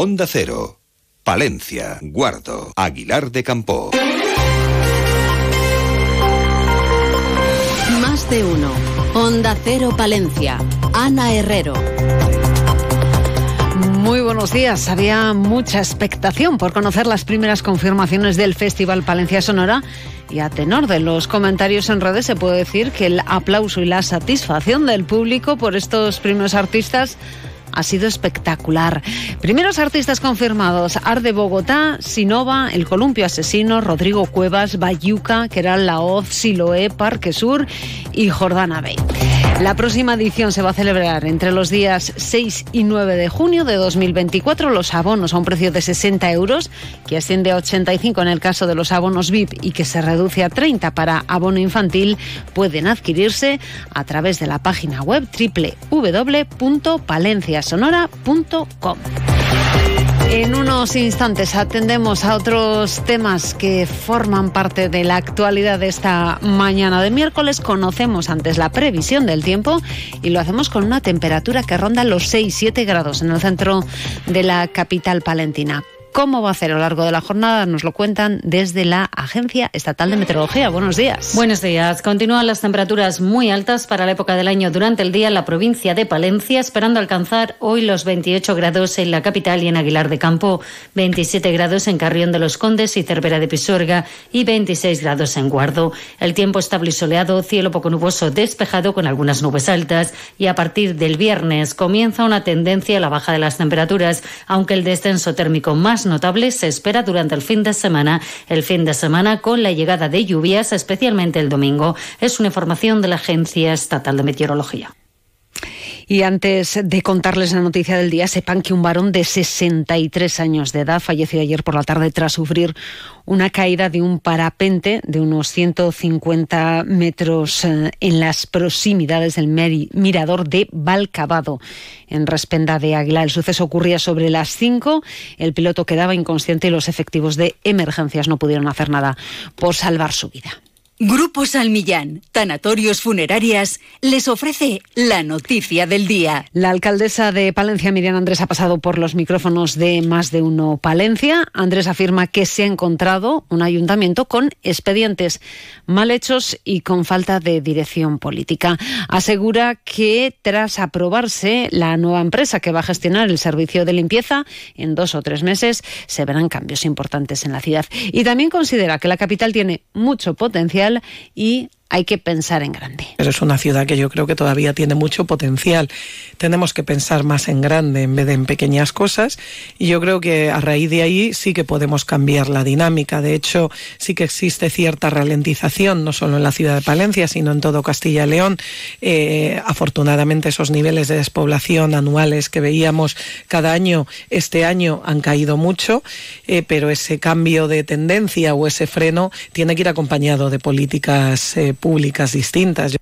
Onda Cero, Palencia, Guardo, Aguilar de Campo. Más de uno. Onda Cero Palencia. Ana Herrero. Muy buenos días. Había mucha expectación por conocer las primeras confirmaciones del Festival Palencia Sonora y a tenor de los comentarios en redes se puede decir que el aplauso y la satisfacción del público por estos primeros artistas ha sido espectacular. Primeros artistas confirmados, Arde Bogotá, Sinova, El Columpio Asesino, Rodrigo Cuevas, Bayuca, Keral Laoz, Siloé, Parque Sur y Jordana Bay. La próxima edición se va a celebrar entre los días 6 y 9 de junio de 2024. Los abonos a un precio de 60 euros, que asciende a 85 en el caso de los abonos VIP y que se reduce a 30 para abono infantil, pueden adquirirse a través de la página web www.palenciasonora.com. En unos instantes atendemos a otros temas que forman parte de la actualidad de esta mañana de miércoles. Conocemos antes la previsión del tiempo y lo hacemos con una temperatura que ronda los 6-7 grados en el centro de la capital palentina. ¿Cómo va a ser a lo largo de la jornada? Nos lo cuentan desde la Agencia Estatal de Meteorología. Buenos días. Buenos días. Continúan las temperaturas muy altas para la época del año durante el día en la provincia de Palencia, esperando alcanzar hoy los 28 grados en la capital y en Aguilar de Campo, 27 grados en Carrión de los Condes y Cervera de Pisorga y 26 grados en Guardo. El tiempo estable y soleado, cielo poco nuboso despejado con algunas nubes altas y a partir del viernes comienza una tendencia a la baja de las temperaturas, aunque el descenso térmico más notable se espera durante el fin de semana. El fin de semana con la llegada de lluvias, especialmente el domingo. Es una información de la Agencia Estatal de Meteorología. Y antes de contarles la noticia del día, sepan que un varón de 63 años de edad falleció ayer por la tarde tras sufrir una caída de un parapente de unos 150 metros eh, en las proximidades del mirador de Valcabado, en Respenda de Águila. El suceso ocurría sobre las 5. El piloto quedaba inconsciente y los efectivos de emergencias no pudieron hacer nada por salvar su vida. Grupo Salmillán, Tanatorios Funerarias, les ofrece la noticia del día. La alcaldesa de Palencia, Miriam Andrés, ha pasado por los micrófonos de más de uno Palencia. Andrés afirma que se ha encontrado un ayuntamiento con expedientes mal hechos y con falta de dirección política. Asegura que tras aprobarse la nueva empresa que va a gestionar el servicio de limpieza, en dos o tres meses se verán cambios importantes en la ciudad. Y también considera que la capital tiene mucho potencial y hay que pensar en grande. Pero es una ciudad que yo creo que todavía tiene mucho potencial. Tenemos que pensar más en grande en vez de en pequeñas cosas y yo creo que a raíz de ahí sí que podemos cambiar la dinámica. De hecho, sí que existe cierta ralentización, no solo en la ciudad de Palencia, sino en todo Castilla y León. Eh, afortunadamente esos niveles de despoblación anuales que veíamos cada año, este año han caído mucho, eh, pero ese cambio de tendencia o ese freno tiene que ir acompañado de políticas eh, públicas distintas.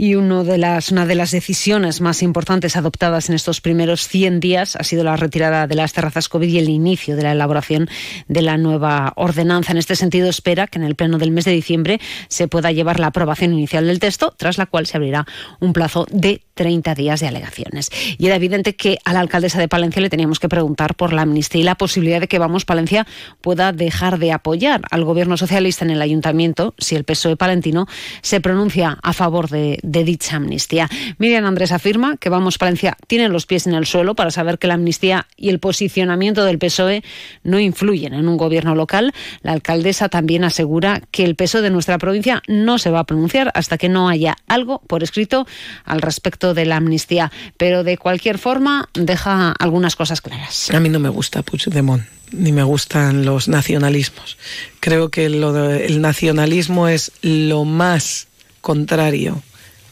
Y uno de las, una de las decisiones más importantes adoptadas en estos primeros 100 días ha sido la retirada de las terrazas COVID y el inicio de la elaboración de la nueva ordenanza. En este sentido, espera que en el pleno del mes de diciembre se pueda llevar la aprobación inicial del texto, tras la cual se abrirá un plazo de 30 días de alegaciones. Y era evidente que a la alcaldesa de Palencia le teníamos que preguntar por la amnistía y la posibilidad de que Vamos Palencia pueda dejar de apoyar al gobierno socialista en el ayuntamiento si el PSOE palentino se pronuncia a favor de, dicha amnistía. Miriam Andrés afirma que Vamos Palencia tiene los pies en el suelo para saber que la amnistía y el posicionamiento del PSOE no influyen en un gobierno local. La alcaldesa también asegura que el PSOE de nuestra provincia no se va a pronunciar hasta que no haya algo por escrito al respecto de la amnistía. Pero de cualquier forma deja algunas cosas claras. A mí no me gusta Puigdemont ni me gustan los nacionalismos. Creo que el nacionalismo es lo más contrario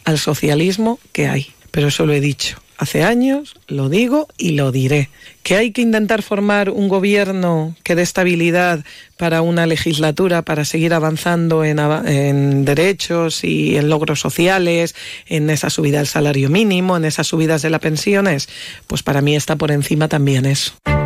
al socialismo que hay. Pero eso lo he dicho hace años, lo digo y lo diré. Que hay que intentar formar un gobierno que dé estabilidad para una legislatura, para seguir avanzando en, derechos y en logros sociales, en esa subida del salario mínimo, en esas subidas de las pensiones, pues para mí está por encima también eso.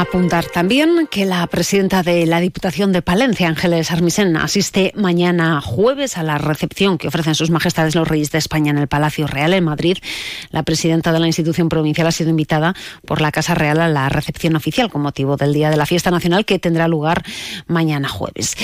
Apuntar también que la presidenta de la Diputación de Palencia, Ángeles Armisen, asiste mañana jueves a la recepción que ofrecen sus majestades los reyes de España en el Palacio Real en Madrid. La presidenta de la institución provincial ha sido invitada por la Casa Real a la recepción oficial con motivo del Día de la Fiesta Nacional que tendrá lugar mañana jueves.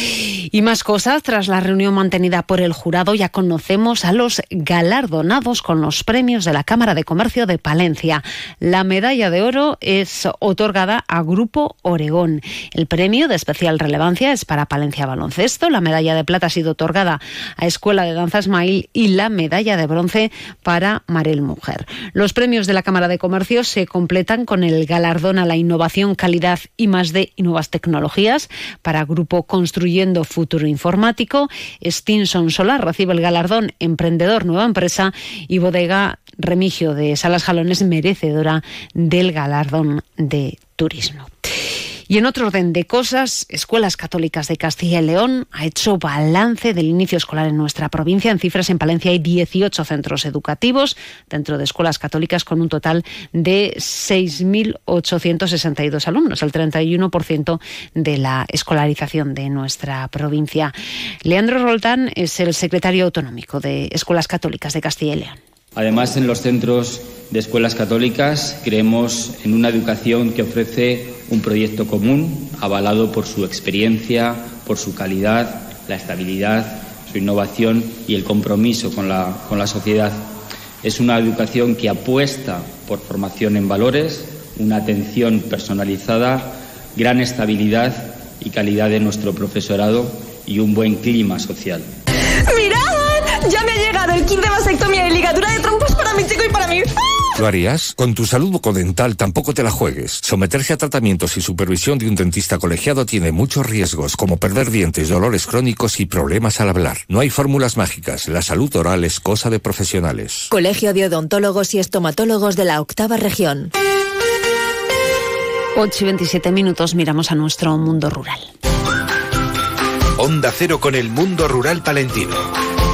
Y más cosas, tras la reunión mantenida por el jurado ya conocemos a los galardonados con los premios de la Cámara de Comercio de Palencia. La medalla de oro es otorgada a Grupo Oregón. El premio de especial relevancia es para Palencia Baloncesto. La medalla de plata ha sido otorgada a Escuela de Danza Esmail y la medalla de bronce para Marel Mujer. Los premios de la Cámara de Comercio se completan con el galardón a la innovación, calidad y más de nuevas tecnologías para Grupo Construyendo Futuro Informático. Stinson Solar recibe el galardón Emprendedor Nueva Empresa y Bodega Remigio de Salas Jalones merecedora del galardón de turismo. Y en otro orden de cosas, Escuelas Católicas de Castilla y León ha hecho balance del inicio escolar en nuestra provincia. En cifras, en Palencia hay 18 centros educativos dentro de escuelas católicas con un total de 6.862 alumnos, el 31% de la escolarización de nuestra provincia. Leandro Roldán es el secretario autonómico de Escuelas Católicas de Castilla y León. Además, en los centros de escuelas católicas creemos en una educación que ofrece un proyecto común, avalado por su experiencia, por su calidad, la estabilidad, su innovación y el compromiso con la, sociedad. Es una educación que apuesta por formación en valores, una atención personalizada, gran estabilidad y calidad de nuestro profesorado y un buen clima social. El kit de vasectomía y ligadura de trompos para mi chico y para mí. ¿Lo harías? Con tu salud bucodental tampoco te la juegues. Someterse a tratamientos y supervisión de un dentista colegiado tiene muchos riesgos, como perder dientes, dolores crónicos y problemas al hablar. No hay fórmulas mágicas. La salud oral es cosa de profesionales. Colegio de Odontólogos y Estomatólogos de la Octava Región. 8 y 27 minutos miramos a nuestro mundo rural. Onda Cero con el mundo rural palentino.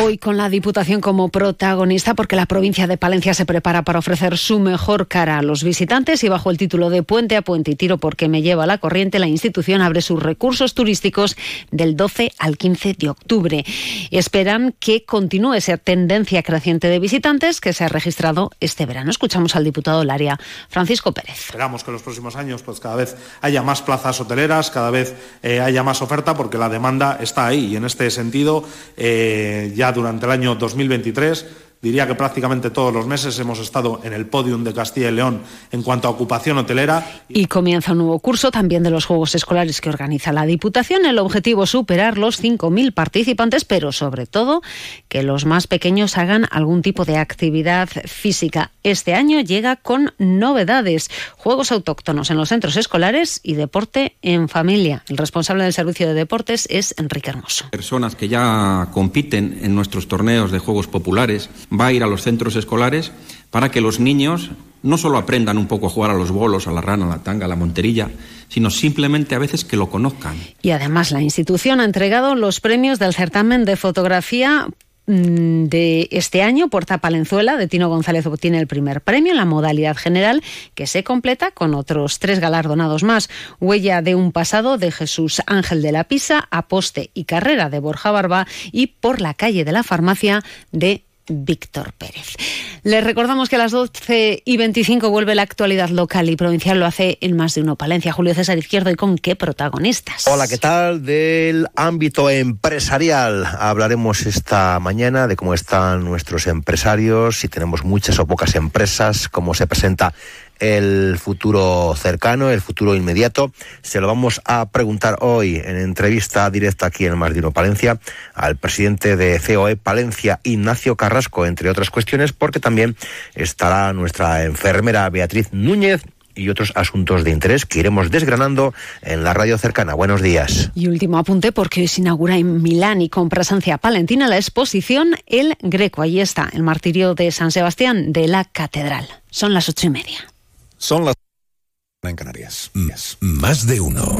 Hoy con la Diputación como protagonista porque la provincia de Palencia se prepara para ofrecer su mejor cara a los visitantes y bajo el título de Puente a Puente y Tiro porque me lleva la corriente, la institución abre sus recursos turísticos del 12 al 15 de octubre. Esperan que continúe esa tendencia creciente de visitantes que se ha registrado este verano. Escuchamos al diputado del área, Francisco Pérez. Esperamos que en los próximos años pues cada vez haya más plazas hoteleras, cada vez eh, haya más oferta porque la demanda está ahí y en este sentido eh, ya durante el año 2023 Diría que prácticamente todos los meses hemos estado en el podium de Castilla y León en cuanto a ocupación hotelera. Y comienza un nuevo curso también de los Juegos Escolares que organiza la Diputación. El objetivo es superar los 5.000 participantes, pero sobre todo que los más pequeños hagan algún tipo de actividad física. Este año llega con novedades. Juegos autóctonos en los centros escolares y deporte en familia. El responsable del servicio de deportes es Enrique Hermoso. Personas que ya compiten en nuestros torneos de Juegos Populares va a ir a los centros escolares para que los niños no solo aprendan un poco a jugar a los bolos, a la rana, a la tanga, a la monterilla, sino simplemente a veces que lo conozcan. Y además la institución ha entregado los premios del certamen de fotografía mm, de este año, Puerta Palenzuela, de Tino González obtiene el primer premio en la modalidad general, que se completa con otros tres galardonados más. Huella de un pasado de Jesús Ángel de la Pisa, Aposte y Carrera de Borja Barba y Por la calle de la farmacia de Víctor Pérez. Les recordamos que a las 12 y 25 vuelve la actualidad local y provincial, lo hace en más de uno Palencia. Julio César Izquierdo, ¿y con qué protagonistas? Hola, ¿qué tal? Del ámbito empresarial. Hablaremos esta mañana de cómo están nuestros empresarios, si tenemos muchas o pocas empresas, cómo se presenta el futuro cercano, el futuro inmediato. Se lo vamos a preguntar hoy en entrevista directa aquí en Mardino Palencia al presidente de COE Palencia, Ignacio Carrasco, entre otras cuestiones, porque también estará nuestra enfermera Beatriz Núñez y otros asuntos de interés que iremos desgranando en la radio cercana. Buenos días. Y último apunte porque hoy se inaugura en Milán y con presencia palentina la exposición El Greco. Ahí está, el martirio de San Sebastián de la Catedral. Son las ocho y media. Son las en Canarias. Más de uno.